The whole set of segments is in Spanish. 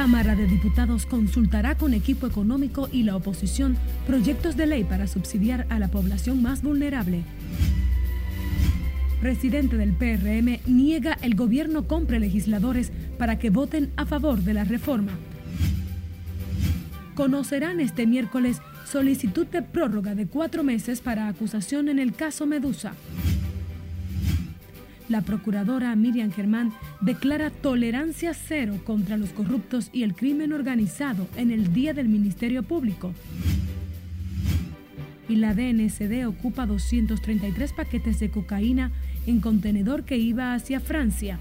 Cámara de Diputados consultará con equipo económico y la oposición proyectos de ley para subsidiar a la población más vulnerable. Presidente del PRM niega el gobierno compre legisladores para que voten a favor de la reforma. Conocerán este miércoles solicitud de prórroga de cuatro meses para acusación en el caso Medusa. La procuradora Miriam Germán declara tolerancia cero contra los corruptos y el crimen organizado en el Día del Ministerio Público. Y la DNCD ocupa 233 paquetes de cocaína en contenedor que iba hacia Francia.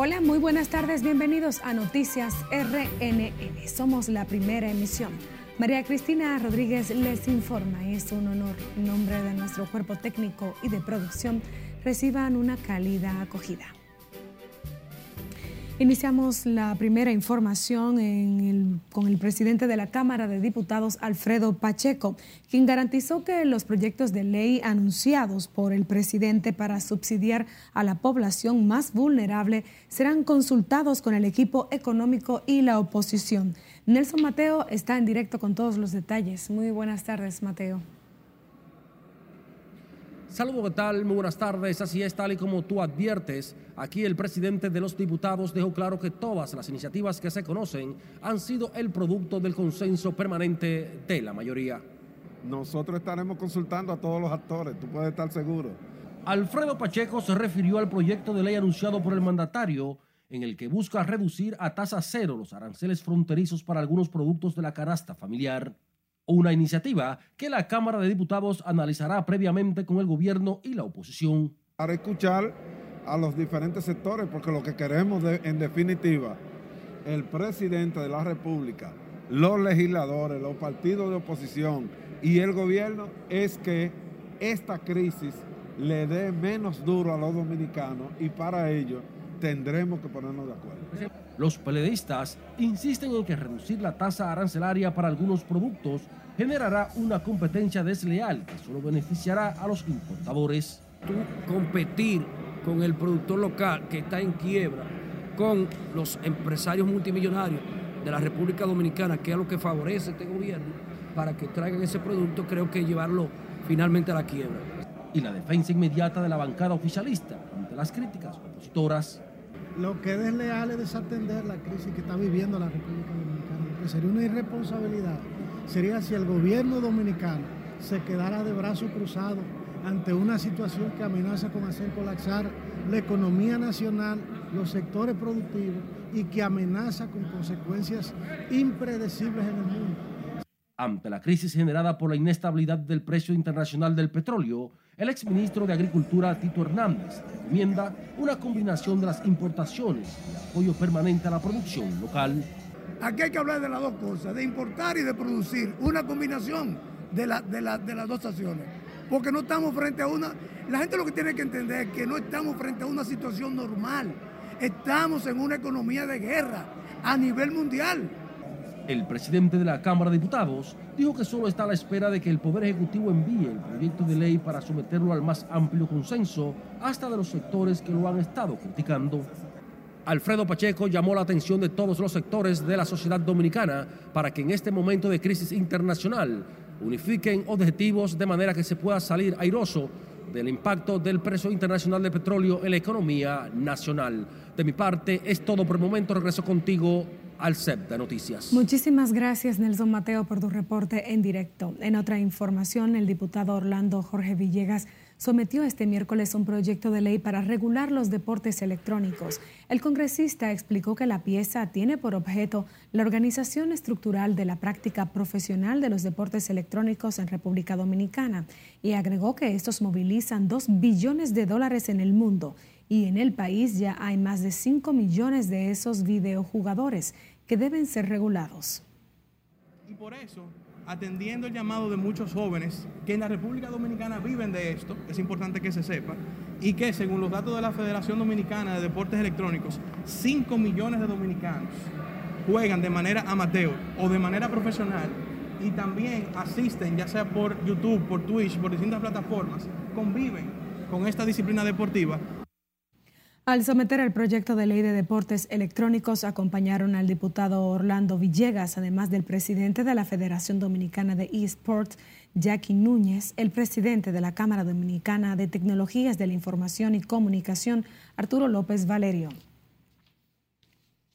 Hola, muy buenas tardes, bienvenidos a Noticias RNN. Somos la primera emisión. María Cristina Rodríguez les informa es un honor, en nombre de nuestro cuerpo técnico y de producción, reciban una cálida acogida. Iniciamos la primera información con el presidente de la Cámara de Diputados, Alfredo Pacheco, quien garantizó que los proyectos de ley anunciados por el presidente para subsidiar a la población más vulnerable serán consultados con el equipo económico y la oposición. Nelson Mateo está en directo con todos los detalles. Muy buenas tardes, Mateo. Saludos, ¿qué tal? Muy buenas tardes. Así es, tal y como tú adviertes, aquí el presidente de los diputados dejó claro que todas las iniciativas que se conocen han sido el producto del consenso permanente de la mayoría. Nosotros estaremos consultando a todos los actores, tú puedes estar seguro. Alfredo Pacheco se refirió al proyecto de ley anunciado por el mandatario en el que busca reducir a tasa cero los aranceles fronterizos para algunos productos de la canasta familiar una iniciativa que la Cámara de Diputados analizará previamente con el gobierno y la oposición. Para escuchar a los diferentes sectores, porque lo que queremos en definitiva, el presidente de la República, los legisladores, los partidos de oposición y el gobierno es que esta crisis le dé menos duro a los dominicanos y para ello tendremos que ponernos de acuerdo. Los peledeístas insisten en que reducir la tasa arancelaria para algunos productos generará una competencia desleal que solo beneficiará a los importadores. Tú competir con el productor local que está en quiebra, con los empresarios multimillonarios de la República Dominicana, que es lo que favorece este gobierno, para que traigan ese producto, creo que llevarlo finalmente a la quiebra. Y la defensa inmediata de la bancada oficialista ante las críticas opositoras. Lo que es desleal es desatender la crisis que está viviendo la República Dominicana, que sería una irresponsabilidad sería si el gobierno dominicano se quedara de brazos cruzados ante una situación que amenaza con hacer colapsar la economía nacional, los sectores productivos y que amenaza con consecuencias impredecibles en el mundo. Ante la crisis generada por la inestabilidad del precio internacional del petróleo, el exministro de Agricultura Tito Hernández recomienda una combinación de las importaciones y apoyo permanente a la producción local Aquí hay que hablar de las dos cosas, de importar y de producir, una combinación de, de, las dos acciones. Porque no estamos frente a una... La gente lo que tiene que entender es que no estamos frente a una situación normal. Estamos en una economía de guerra a nivel mundial. El presidente de la Cámara de Diputados dijo que solo está a la espera de que el Poder Ejecutivo envíe el proyecto de ley para someterlo al más amplio consenso, hasta de los sectores que lo han estado criticando. Alfredo Pacheco llamó la atención de todos los sectores de la sociedad dominicana para que en este momento de crisis internacional unifiquen objetivos de manera que se pueda salir airoso del impacto del precio internacional de petróleo en la economía nacional. De mi parte, es todo por el momento. Regreso contigo al CEP de Noticias. Muchísimas gracias, Nelson Mateo, por tu reporte en directo. En otra información, el diputado Orlando Jorge Villegas sometió este miércoles un proyecto de ley para regular los deportes electrónicos. El congresista explicó que la pieza tiene por objeto la organización estructural de la práctica profesional de los deportes electrónicos en República Dominicana y agregó que estos movilizan 2 billones de dólares en el mundo y en el país ya hay más de 5 millones de esos videojugadores que deben ser regulados. Y por eso atendiendo el llamado de muchos jóvenes que en la República Dominicana viven de esto, es importante que se sepa, y que según los datos de la Federación Dominicana de Deportes Electrónicos, 5 millones de dominicanos juegan de manera amateur o de manera profesional y también asisten, ya sea por YouTube, por Twitch, por distintas plataformas, conviven con esta disciplina deportiva. Al someter el proyecto de ley de deportes electrónicos acompañaron al diputado Orlando Villegas, además del presidente de la Federación Dominicana de eSports, Jackie Núñez, el presidente de la Cámara Dominicana de Tecnologías de la Información y Comunicación, Arturo López Valerio.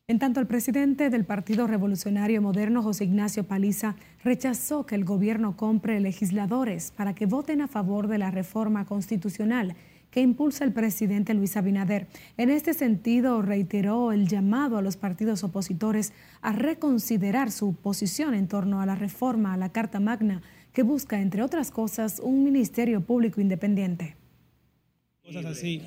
En tanto, el presidente del Partido Revolucionario Moderno, José Ignacio Paliza, rechazó que el gobierno compre legisladores para que voten a favor de la reforma constitucional que impulsa el presidente Luis Abinader. En este sentido, reiteró el llamado a los partidos opositores a reconsiderar su posición en torno a la reforma a la Carta Magna, que busca, entre otras cosas, un ministerio público independiente cosas así.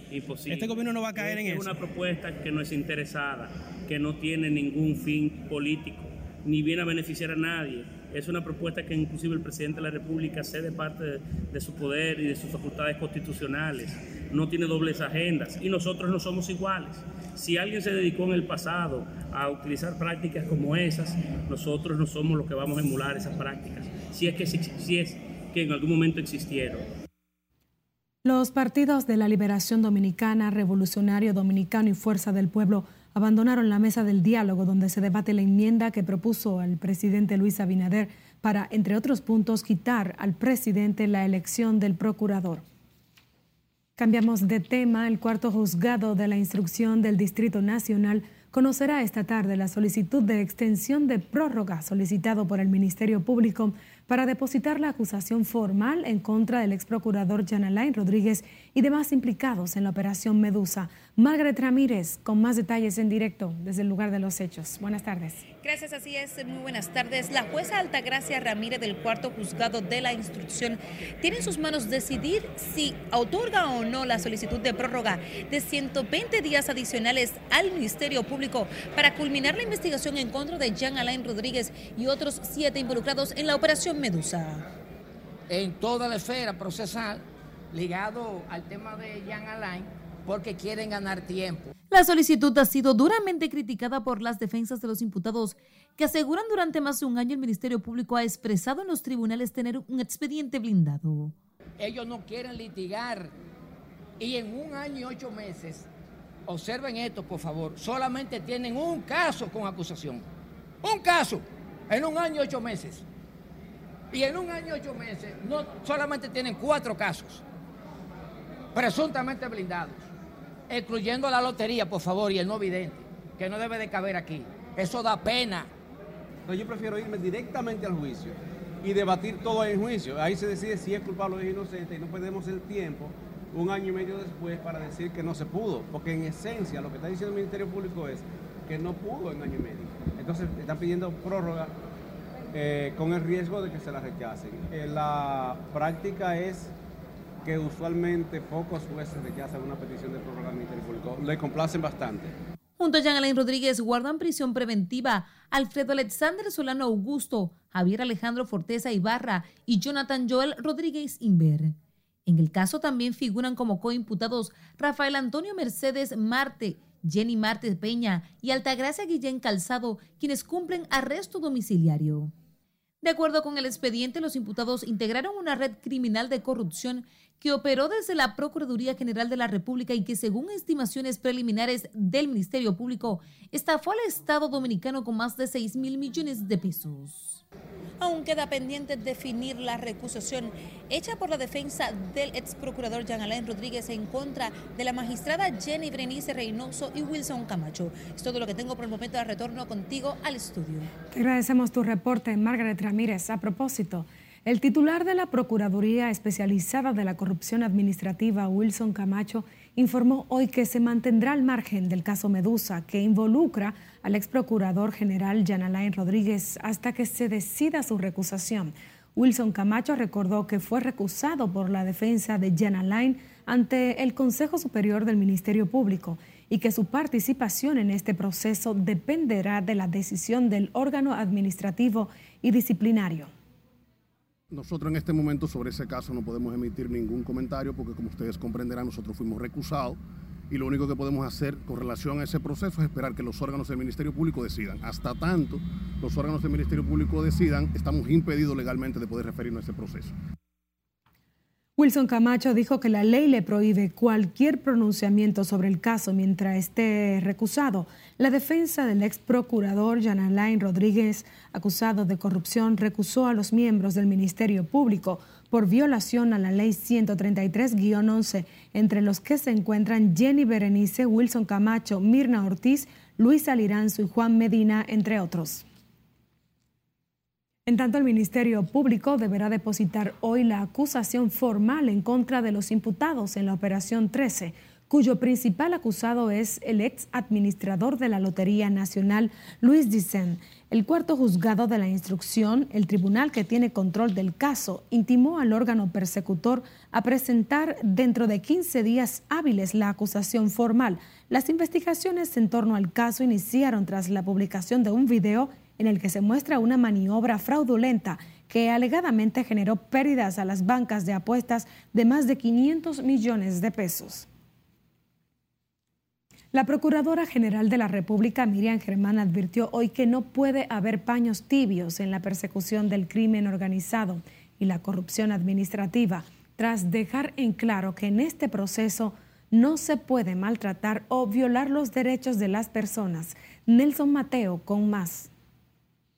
Este gobierno no va a caer en eso. Es una propuesta que no es interesada, que no tiene ningún fin político, ni viene a beneficiar a nadie. Es una propuesta que inclusive el presidente de la República cede parte de, de su poder y de sus facultades constitucionales. No tiene dobles agendas y nosotros no somos iguales. Si alguien se dedicó en el pasado a utilizar prácticas como esas, nosotros no somos los que vamos a emular esas prácticas. Si es que, si es que en algún momento existieron. Los partidos de la Liberación Dominicana, Revolucionario Dominicano y Fuerza del Pueblo abandonaron la mesa del diálogo donde se debate la enmienda que propuso el presidente Luis Abinader para, entre otros puntos, quitar al presidente la elección del procurador. Cambiamos de tema. El cuarto juzgado de la instrucción del Distrito Nacional conocerá esta tarde la solicitud de extensión de prórroga solicitado por el Ministerio Público para depositar la acusación formal en contra del ex procurador Jan Alain Rodríguez y demás implicados en la operación Medusa. Margaret Ramírez, con más detalles en directo desde el lugar de los hechos. Buenas tardes. Gracias, así es. Muy buenas tardes. La jueza Altagracia Ramírez del cuarto juzgado de la instrucción tiene en sus manos decidir si otorga o no la solicitud de prórroga de 120 días adicionales al Ministerio Público para culminar la investigación en contra de Jean Alain Rodríguez y otros siete involucrados en la operación Medusa. En toda la esfera procesal ligado al tema de Jean Alain porque quieren ganar tiempo. La solicitud ha sido duramente criticada por las defensas de los imputados, que aseguran durante más de un año el Ministerio Público ha expresado en los tribunales tener un expediente blindado. Ellos no quieren litigar y en un año y ocho meses, observen esto por favor, solamente tienen un caso con acusación. Un caso en un año y ocho meses. Y en un año ocho meses no solamente tienen cuatro casos presuntamente blindados excluyendo la lotería, por favor, y el no vidente, que no debe de caber aquí. Eso da pena. yo prefiero irme directamente al juicio y debatir todo en juicio. Ahí se decide si es culpable o es inocente y no perdemos el tiempo un año y medio después para decir que no se pudo, porque en esencia lo que está diciendo el Ministerio Público es que no pudo en año y medio. Entonces están pidiendo prórroga eh, con el riesgo de que se la rechacen. Eh, la práctica es que usualmente pocos jueces rechazan una petición de prórroga Público. Le complacen bastante. Junto a Jean Alain Rodríguez guardan prisión preventiva Alfredo Alexander Solano Augusto, Javier Alejandro Forteza Ibarra y Jonathan Joel Rodríguez Inver. En el caso también figuran como coimputados Rafael Antonio Mercedes Marte, Jenny Marte Peña y Altagracia Guillén Calzado, quienes cumplen arresto domiciliario. De acuerdo con el expediente, los imputados integraron una red criminal de corrupción que operó desde la Procuraduría General de la República y que según estimaciones preliminares del Ministerio Público, estafó al Estado Dominicano con más de 6 mil millones de pesos. Aún queda pendiente definir la recusación hecha por la defensa del ex procurador Jean Alain Rodríguez en contra de la magistrada Jenny Brenice Reynoso y Wilson Camacho. Es todo lo que tengo por el momento de retorno contigo al estudio. Te agradecemos tu reporte, Margaret Ramírez. A propósito, el titular de la Procuraduría Especializada de la Corrupción Administrativa, Wilson Camacho, informó hoy que se mantendrá al margen del caso Medusa, que involucra al ex procurador general Jan Alain Rodríguez hasta que se decida su recusación. Wilson Camacho recordó que fue recusado por la defensa de Jan Alain ante el Consejo Superior del Ministerio Público y que su participación en este proceso dependerá de la decisión del órgano administrativo y disciplinario. Nosotros en este momento sobre ese caso no podemos emitir ningún comentario porque como ustedes comprenderán nosotros fuimos recusados y lo único que podemos hacer con relación a ese proceso es esperar que los órganos del Ministerio Público decidan. Hasta tanto los órganos del Ministerio Público decidan, estamos impedidos legalmente de poder referirnos a ese proceso. Wilson Camacho dijo que la ley le prohíbe cualquier pronunciamiento sobre el caso mientras esté recusado. La defensa del ex procurador Jan Alain Rodríguez, acusado de corrupción, recusó a los miembros del Ministerio Público por violación a la ley 133-11, entre los que se encuentran Jenny Berenice, Wilson Camacho, Mirna Ortiz, Luis Aliranzo y Juan Medina, entre otros. En tanto, el Ministerio Público deberá depositar hoy la acusación formal en contra de los imputados en la Operación 13, cuyo principal acusado es el ex administrador de la Lotería Nacional, Luis Dicen. El cuarto juzgado de la instrucción, el tribunal que tiene control del caso, intimó al órgano persecutor a presentar dentro de 15 días hábiles la acusación formal. Las investigaciones en torno al caso iniciaron tras la publicación de un video en el que se muestra una maniobra fraudulenta que alegadamente generó pérdidas a las bancas de apuestas de más de 500 millones de pesos. La Procuradora General de la República, Miriam Germán, advirtió hoy que no puede haber paños tibios en la persecución del crimen organizado y la corrupción administrativa, tras dejar en claro que en este proceso no se puede maltratar o violar los derechos de las personas. Nelson Mateo con más.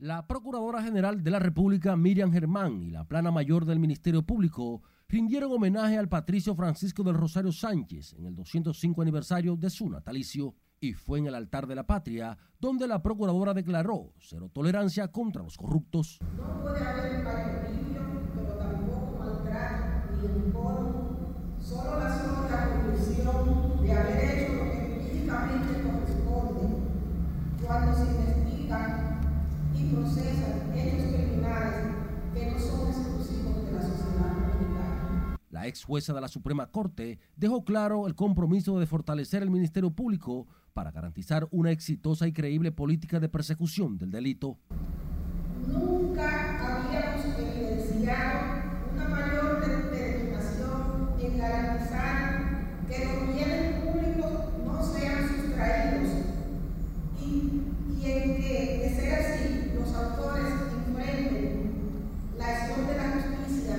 La Procuradora General de la República, Miriam Germán, y la Plana Mayor del Ministerio Público rindieron homenaje al patricio Francisco del Rosario Sánchez en el 205 aniversario de su natalicio. Y fue en el altar de la patria donde la Procuradora declaró cero tolerancia contra los corruptos. No puede haber pero tampoco maltrato ni solo la sola de haber hecho lo que jurídicamente corresponde cuando se y procesan hechos criminales que no son exclusivos de la sociedad dominicana. La ex jueza de la Suprema Corte dejó claro el compromiso de fortalecer el Ministerio Público para garantizar una exitosa y creíble política de persecución del delito. Nunca habíamos evidenciado una mayor determinación en garantizar que los bienes públicos no sean sustraídos y, y en que, de ser así, los autores enfrenten la acción de la justicia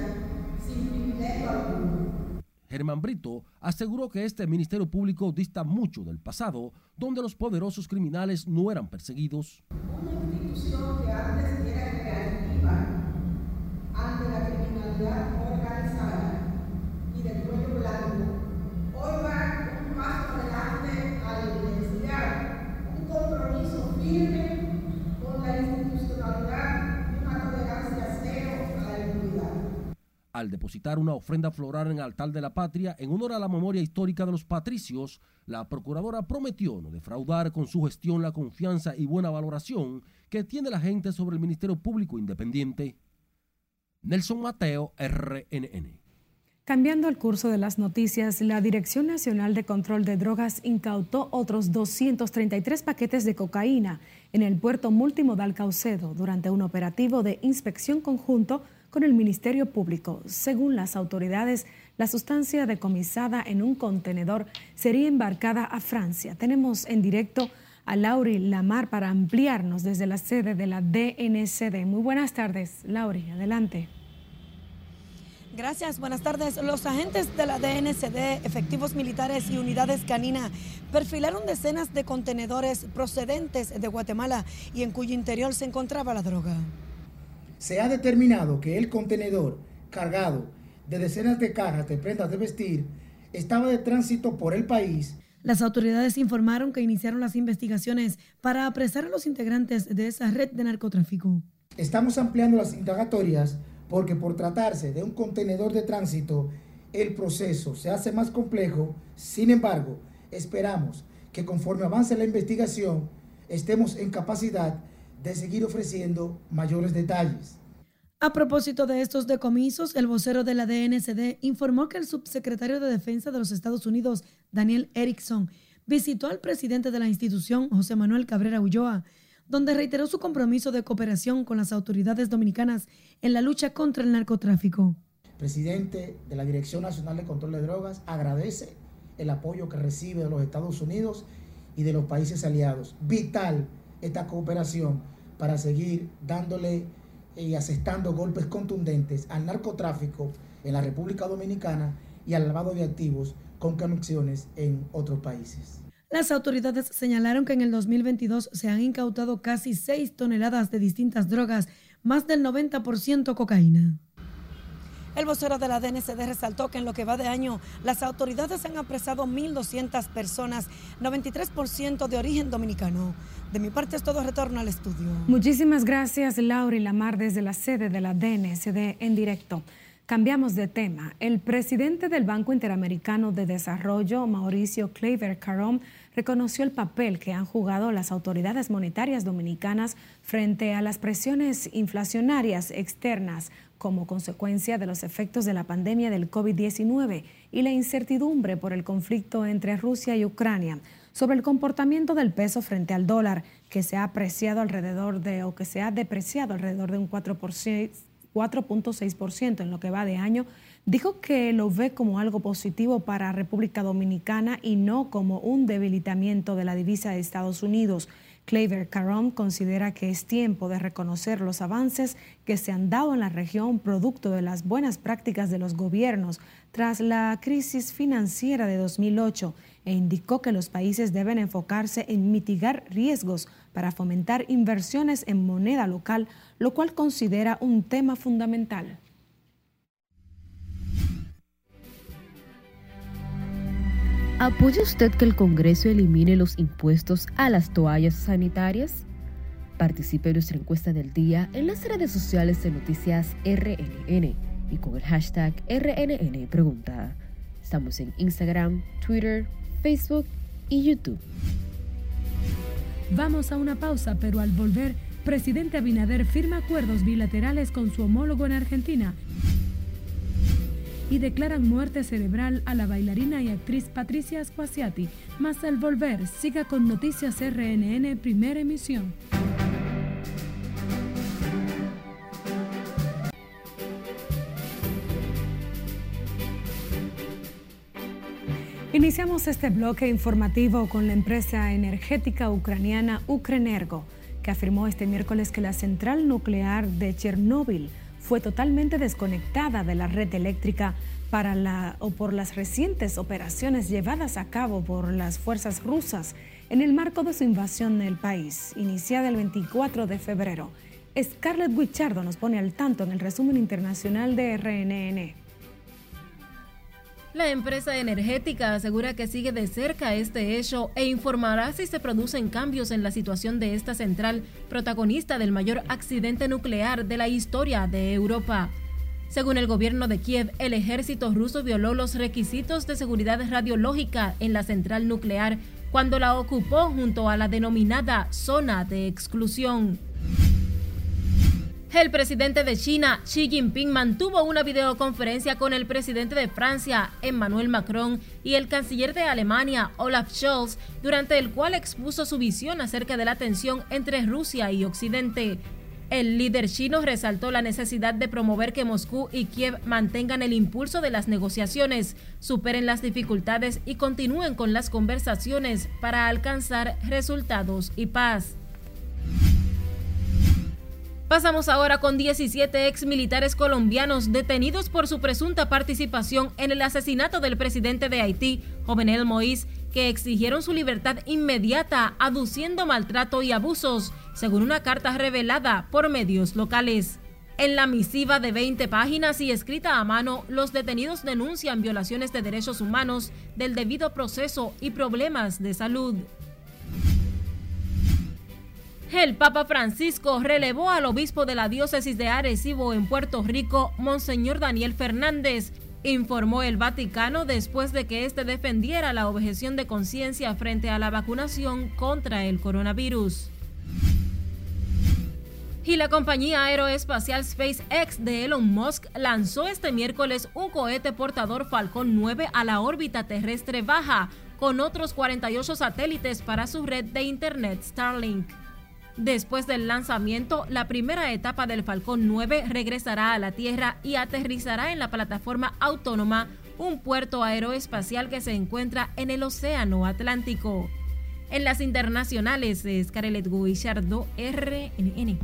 sin privilegio alguno. Brito aseguró que este Ministerio Público dista mucho del pasado, donde los poderosos criminales no eran perseguidos. Una institución que antes era reactiva ante la criminalidad organizada y del cuello blanco, hoy va un paso adelante al evidenciar un compromiso firme con la institucionalidad y una tolerancia cero a la impunidad. Al depositar una ofrenda floral en el altar de la patria en honor a la memoria histórica de los patricios, la procuradora prometió no defraudar con su gestión la confianza y buena valoración que tiene la gente sobre el Ministerio Público Independiente. Nelson Mateo, RNN. Cambiando el curso de las noticias, la Dirección Nacional de Control de Drogas incautó otros 233 paquetes de cocaína en el puerto multimodal Caucedo durante un operativo de inspección conjunto con el Ministerio Público. Según las autoridades, la sustancia decomisada en un contenedor sería embarcada a Francia. Tenemos en directo a Lauri Lamar para ampliarnos desde la sede de la DNCD. Muy buenas tardes, Lauri, adelante. Gracias, buenas tardes. Los agentes de la DNCD, efectivos militares y unidades canina perfilaron decenas de contenedores procedentes de Guatemala y en cuyo interior se encontraba la droga. Se ha determinado que el contenedor cargado de decenas de cajas de prendas de vestir estaba de tránsito por el país. Las autoridades informaron que iniciaron las investigaciones para apresar a los integrantes de esa red de narcotráfico. Estamos ampliando las indagatorias porque por tratarse de un contenedor de tránsito, el proceso se hace más complejo. Sin embargo, esperamos que conforme avance la investigación, estemos en capacidad de seguir ofreciendo mayores detalles. A propósito de estos decomisos, el vocero de la DNCD informó que el subsecretario de Defensa de los Estados Unidos, Daniel Erickson, visitó al presidente de la institución, José Manuel Cabrera Ulloa, donde reiteró su compromiso de cooperación con las autoridades dominicanas en la lucha contra el narcotráfico. Presidente de la Dirección Nacional de Control de Drogas agradece el apoyo que recibe de los Estados Unidos y de los países aliados. Vital esta cooperación para seguir dándole y asestando golpes contundentes al narcotráfico en la República Dominicana y al lavado de activos con conexiones en otros países. Las autoridades señalaron que en el 2022 se han incautado casi 6 toneladas de distintas drogas, más del 90% cocaína. El vocero de la DNCD resaltó que en lo que va de año las autoridades han apresado 1.200 personas, 93% de origen dominicano. De mi parte es todo retorno al estudio. Muchísimas gracias Laura y Lamar desde la sede de la DNCD en directo. Cambiamos de tema. El presidente del Banco Interamericano de Desarrollo, Mauricio Claver Carom, reconoció el papel que han jugado las autoridades monetarias dominicanas frente a las presiones inflacionarias externas como consecuencia de los efectos de la pandemia del COVID-19 y la incertidumbre por el conflicto entre Rusia y Ucrania sobre el comportamiento del peso frente al dólar, que se ha apreciado alrededor de o que se ha depreciado alrededor de un 4%, 4.6% en lo que va de año, dijo que lo ve como algo positivo para República Dominicana y no como un debilitamiento de la divisa de Estados Unidos. Claver Caron considera que es tiempo de reconocer los avances que se han dado en la región producto de las buenas prácticas de los gobiernos tras la crisis financiera de 2008 e indicó que los países deben enfocarse en mitigar riesgos para fomentar inversiones en moneda local, lo cual considera un tema fundamental. ¿Apoya usted que el Congreso elimine los impuestos a las toallas sanitarias? Participe en nuestra encuesta del día en las redes sociales de Noticias RNN y con el hashtag RNN Pregunta. Estamos en Instagram, Twitter, Facebook y YouTube. Vamos a una pausa, pero al volver, presidente Abinader firma acuerdos bilaterales con su homólogo en Argentina y declaran muerte cerebral a la bailarina y actriz Patricia Squasiati. Más al volver, siga con Noticias RNN, primera emisión. Iniciamos este bloque informativo con la empresa energética ucraniana Ukrenergo, que afirmó este miércoles que la central nuclear de Chernóbil fue totalmente desconectada de la red eléctrica para la, o por las recientes operaciones llevadas a cabo por las fuerzas rusas en el marco de su invasión del país, iniciada el 24 de febrero. Scarlett Wichardo nos pone al tanto en el resumen internacional de RNN. La empresa energética asegura que sigue de cerca este hecho e informará si se producen cambios en la situación de esta central, protagonista del mayor accidente nuclear de la historia de Europa. Según el gobierno de Kiev, el ejército ruso violó los requisitos de seguridad radiológica en la central nuclear cuando la ocupó junto a la denominada zona de exclusión. El presidente de China, Xi Jinping, mantuvo una videoconferencia con el presidente de Francia, Emmanuel Macron, y el canciller de Alemania, Olaf Scholz, durante el cual expuso su visión acerca de la tensión entre Rusia y Occidente. El líder chino resaltó la necesidad de promover que Moscú y Kiev mantengan el impulso de las negociaciones, superen las dificultades y continúen con las conversaciones para alcanzar resultados y paz. Pasamos ahora con 17 ex militares colombianos detenidos por su presunta participación en el asesinato del presidente de Haití, Jovenel Moïse, que exigieron su libertad inmediata, aduciendo maltrato y abusos, según una carta revelada por medios locales. En la misiva de 20 páginas y escrita a mano, los detenidos denuncian violaciones de derechos humanos, del debido proceso y problemas de salud. El Papa Francisco relevó al obispo de la diócesis de Arecibo en Puerto Rico, Monseñor Daniel Fernández, informó el Vaticano después de que éste defendiera la objeción de conciencia frente a la vacunación contra el coronavirus. Y la compañía aeroespacial SpaceX de Elon Musk lanzó este miércoles un cohete portador Falcon 9 a la órbita terrestre baja, con otros 48 satélites para su red de Internet Starlink. Después del lanzamiento, la primera etapa del Falcón 9 regresará a la Tierra y aterrizará en la plataforma autónoma un puerto aeroespacial que se encuentra en el Océano Atlántico. En las internacionales, Scarlett Guillardo, RNN.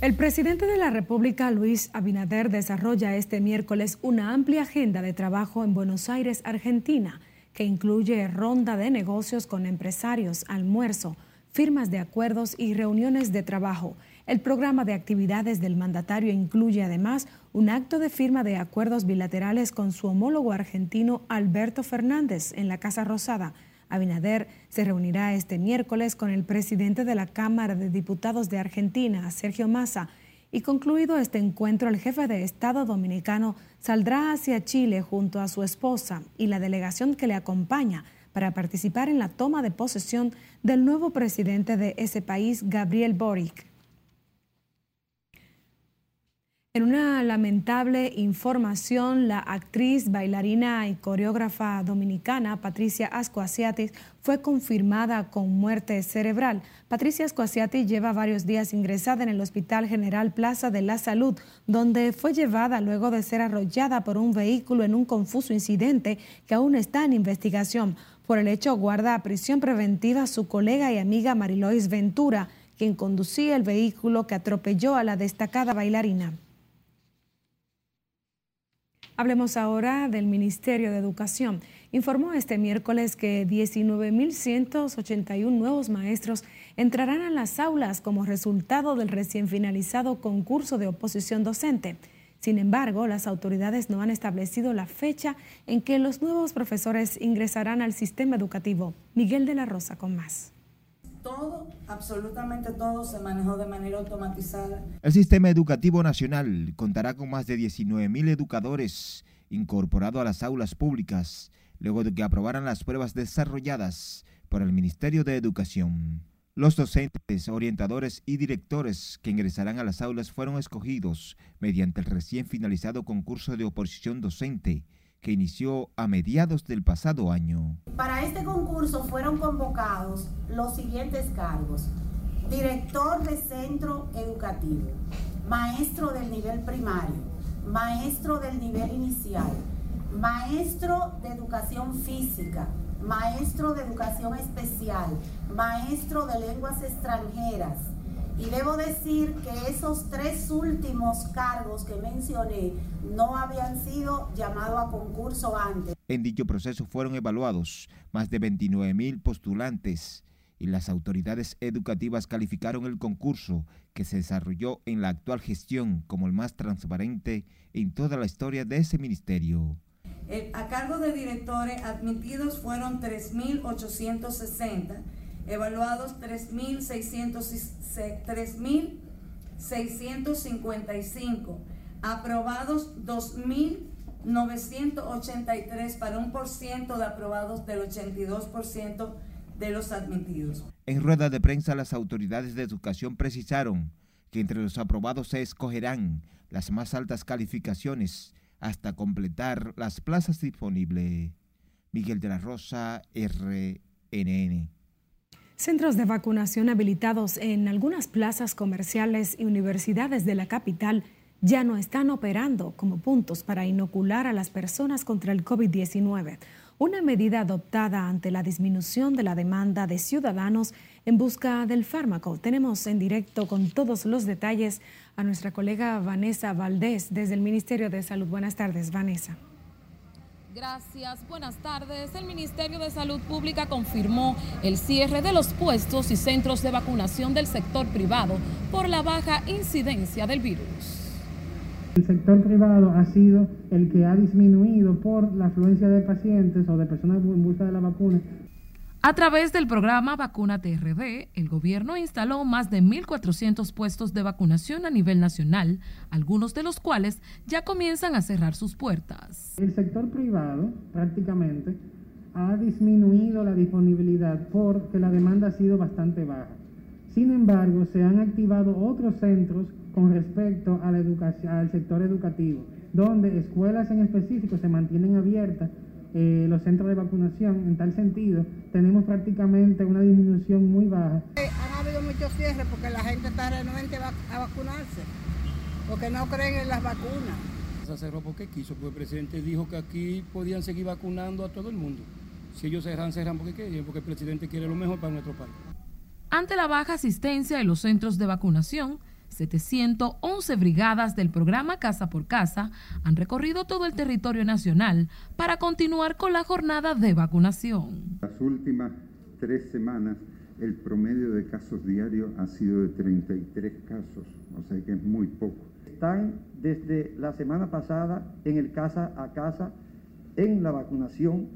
El presidente de la República, Luis Abinader, desarrolla este miércoles una amplia agenda de trabajo en Buenos Aires, Argentina, que incluye ronda de negocios con empresarios, almuerzo, firmas de acuerdos y reuniones de trabajo. El programa de actividades del mandatario incluye además un acto de firma de acuerdos bilaterales con su homólogo argentino Alberto Fernández en la Casa Rosada Abinader se reunirá este miércoles con el presidente de la Cámara de Diputados de Argentina, Sergio Massa, y concluido este encuentro, el jefe de Estado dominicano saldrá hacia Chile junto a su esposa y la delegación que le acompaña para participar en la toma de posesión del nuevo presidente de ese país, Gabriel Boric. En una lamentable información, la actriz, bailarina y coreógrafa dominicana Patricia Ascoasiatis fue confirmada con muerte cerebral. Patricia Ascoasiatis lleva varios días ingresada en el Hospital General Plaza de la Salud, donde fue llevada luego de ser arrollada por un vehículo en un confuso incidente que aún está en investigación. Por el hecho, guarda a prisión preventiva su colega y amiga Marilois Ventura, quien conducía el vehículo que atropelló a la destacada bailarina. Hablemos ahora del Ministerio de Educación. Informó este miércoles que 19.181 nuevos maestros entrarán a las aulas como resultado del recién finalizado concurso de oposición docente. Sin embargo, las autoridades no han establecido la fecha en que los nuevos profesores ingresarán al sistema educativo. Miguel de la Rosa con más todo, absolutamente todo se manejó de manera automatizada. El sistema educativo nacional contará con más de 19.000 educadores incorporados a las aulas públicas, luego de que aprobaran las pruebas desarrolladas por el Ministerio de Educación. Los docentes, orientadores y directores que ingresarán a las aulas fueron escogidos mediante el recién finalizado concurso de oposición docente que inició a mediados del pasado año. Para este concurso fueron convocados los siguientes cargos. Director de centro educativo, maestro del nivel primario, maestro del nivel inicial, maestro de educación física, maestro de educación especial, maestro de lenguas extranjeras, y debo decir que esos tres últimos cargos que mencioné no habían sido llamados a concurso antes. En dicho proceso fueron evaluados más de 29 mil postulantes y las autoridades educativas calificaron el concurso que se desarrolló en la actual gestión como el más transparente en toda la historia de ese ministerio. A cargo de directores admitidos fueron 3.860 evaluados 3.655, aprobados 2.983 para un por ciento de aprobados del 82% de los admitidos. En rueda de prensa las autoridades de educación precisaron que entre los aprobados se escogerán las más altas calificaciones hasta completar las plazas disponibles. Miguel de la Rosa, RNN. Centros de vacunación habilitados en algunas plazas comerciales y universidades de la capital ya no están operando como puntos para inocular a las personas contra el COVID-19, una medida adoptada ante la disminución de la demanda de ciudadanos en busca del fármaco. Tenemos en directo con todos los detalles a nuestra colega Vanessa Valdés desde el Ministerio de Salud. Buenas tardes, Vanessa. Gracias, buenas tardes. El Ministerio de Salud Pública confirmó el cierre de los puestos y centros de vacunación del sector privado por la baja incidencia del virus. El sector privado ha sido el que ha disminuido por la afluencia de pacientes o de personas en busca de la vacuna a través del programa Vacuna TRD, el gobierno instaló más de 1.400 puestos de vacunación a nivel nacional, algunos de los cuales ya comienzan a cerrar sus puertas. El sector privado prácticamente ha disminuido la disponibilidad porque la demanda ha sido bastante baja. Sin embargo, se han activado otros centros con respecto a la educación, al sector educativo, donde escuelas en específico se mantienen abiertas eh, los centros de vacunación. En tal sentido, tenemos prácticamente una disminución muy baja. Han habido muchos cierres porque la gente está renuente a vacunarse, porque no creen en las vacunas. plaza cerró porque quiso, porque el presidente dijo que aquí podían seguir vacunando a todo el mundo. Si ellos cerran, cerran porque querían, porque el presidente quiere lo mejor para nuestro país. Ante la baja asistencia en los centros de vacunación, 711 brigadas del programa Casa por Casa han recorrido todo el territorio nacional para continuar con la jornada de vacunación. Las últimas tres semanas el promedio de casos diarios ha sido de 33 casos, o sea que es muy poco. Están desde la semana pasada en el casa a casa, en la vacunación,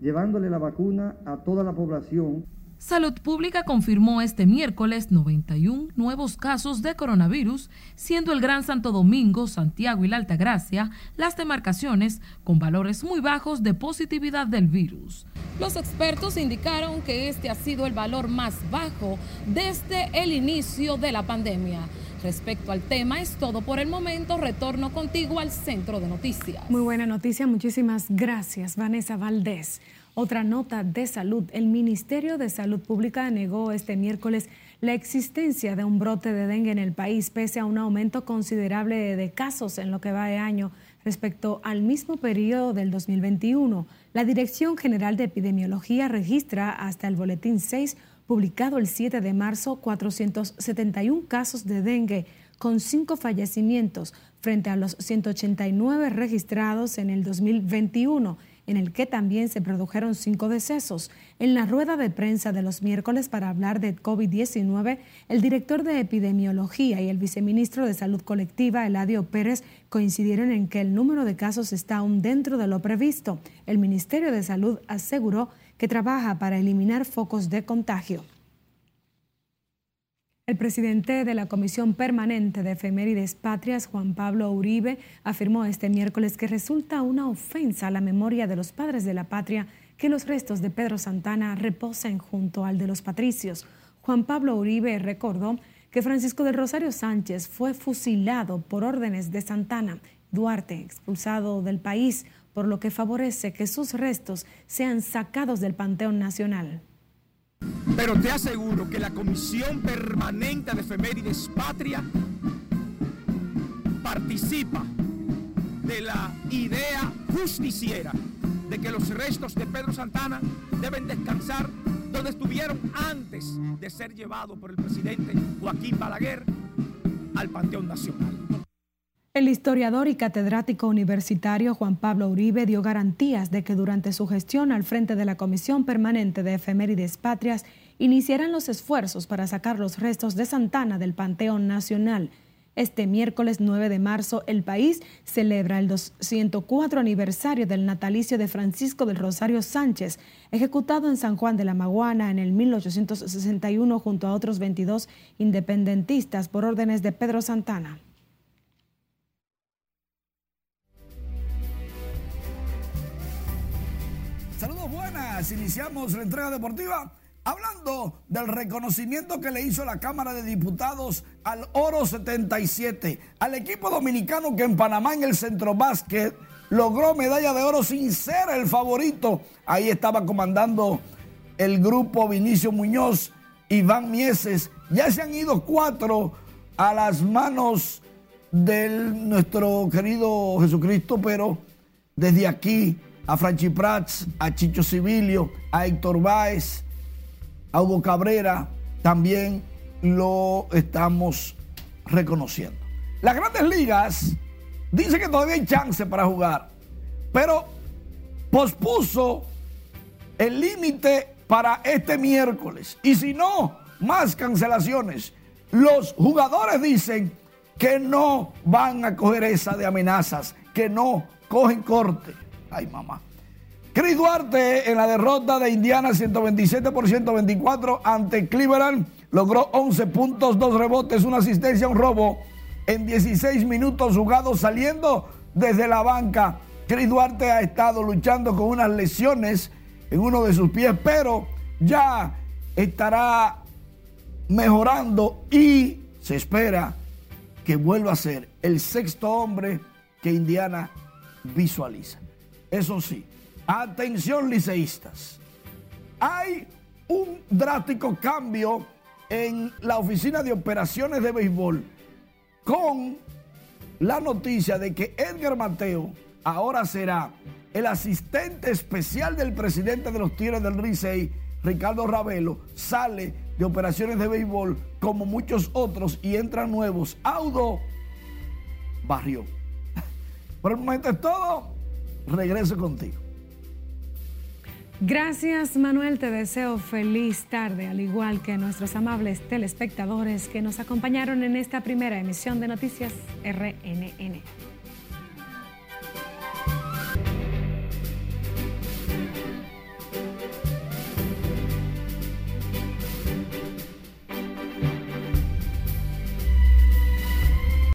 llevándole la vacuna a toda la población. Salud Pública confirmó este miércoles 91 nuevos casos de coronavirus, siendo el Gran Santo Domingo, Santiago y la Altagracia las demarcaciones con valores muy bajos de positividad del virus. Los expertos indicaron que este ha sido el valor más bajo desde el inicio de la pandemia. Respecto al tema es todo por el momento. Retorno contigo al centro de noticias. Muy buena noticia. Muchísimas gracias, Vanessa Valdés. Otra nota de salud. El Ministerio de Salud Pública negó este miércoles la existencia de un brote de dengue en el país, pese a un aumento considerable de casos en lo que va de año respecto al mismo periodo del 2021. La Dirección General de Epidemiología registra hasta el Boletín 6, publicado el 7 de marzo, 471 casos de dengue, con cinco fallecimientos, frente a los 189 registrados en el 2021 en el que también se produjeron cinco decesos. En la rueda de prensa de los miércoles para hablar de COVID-19, el director de epidemiología y el viceministro de Salud Colectiva, Eladio Pérez, coincidieron en que el número de casos está aún dentro de lo previsto. El Ministerio de Salud aseguró que trabaja para eliminar focos de contagio. El presidente de la Comisión Permanente de Efemérides Patrias, Juan Pablo Uribe, afirmó este miércoles que resulta una ofensa a la memoria de los padres de la patria que los restos de Pedro Santana reposen junto al de los patricios. Juan Pablo Uribe recordó que Francisco del Rosario Sánchez fue fusilado por órdenes de Santana, Duarte expulsado del país, por lo que favorece que sus restos sean sacados del Panteón Nacional. Pero te aseguro que la Comisión Permanente de Efemérides Patria participa de la idea justiciera de que los restos de Pedro Santana deben descansar donde estuvieron antes de ser llevados por el presidente Joaquín Balaguer al Panteón Nacional. El historiador y catedrático universitario Juan Pablo Uribe dio garantías de que durante su gestión al frente de la Comisión Permanente de Efemérides Patrias iniciarán los esfuerzos para sacar los restos de Santana del Panteón Nacional. Este miércoles 9 de marzo, el país celebra el 204 aniversario del natalicio de Francisco del Rosario Sánchez, ejecutado en San Juan de la Maguana en el 1861 junto a otros 22 independentistas por órdenes de Pedro Santana. Buenas, iniciamos la entrega deportiva hablando del reconocimiento que le hizo la Cámara de Diputados al Oro 77, al equipo dominicano que en Panamá en el centro básquet logró medalla de oro sin ser el favorito. Ahí estaba comandando el grupo Vinicio Muñoz, Iván Mieses. Ya se han ido cuatro a las manos de nuestro querido Jesucristo, pero desde aquí a Franchi Prats, a Chicho Civilio, a Héctor Báez, a Hugo Cabrera, también lo estamos reconociendo. Las grandes ligas dicen que todavía hay chance para jugar, pero pospuso el límite para este miércoles. Y si no, más cancelaciones. Los jugadores dicen que no van a coger esa de amenazas, que no cogen corte. Ay, mamá. Chris Duarte en la derrota de Indiana 127 por 124 ante Cleveland logró 11 puntos, 2 rebotes, una asistencia, un robo en 16 minutos jugados saliendo desde la banca. Chris Duarte ha estado luchando con unas lesiones en uno de sus pies, pero ya estará mejorando y se espera que vuelva a ser el sexto hombre que Indiana visualiza. Eso sí, atención liceístas, hay un drástico cambio en la oficina de operaciones de béisbol con la noticia de que Edgar Mateo ahora será el asistente especial del presidente de los Tigres del Licey, Ricardo Ravelo, sale de operaciones de béisbol como muchos otros y entran nuevos. Audo Barrio. Por el momento es todo. Regreso contigo. Gracias Manuel, te deseo feliz tarde, al igual que nuestros amables telespectadores que nos acompañaron en esta primera emisión de Noticias RNN.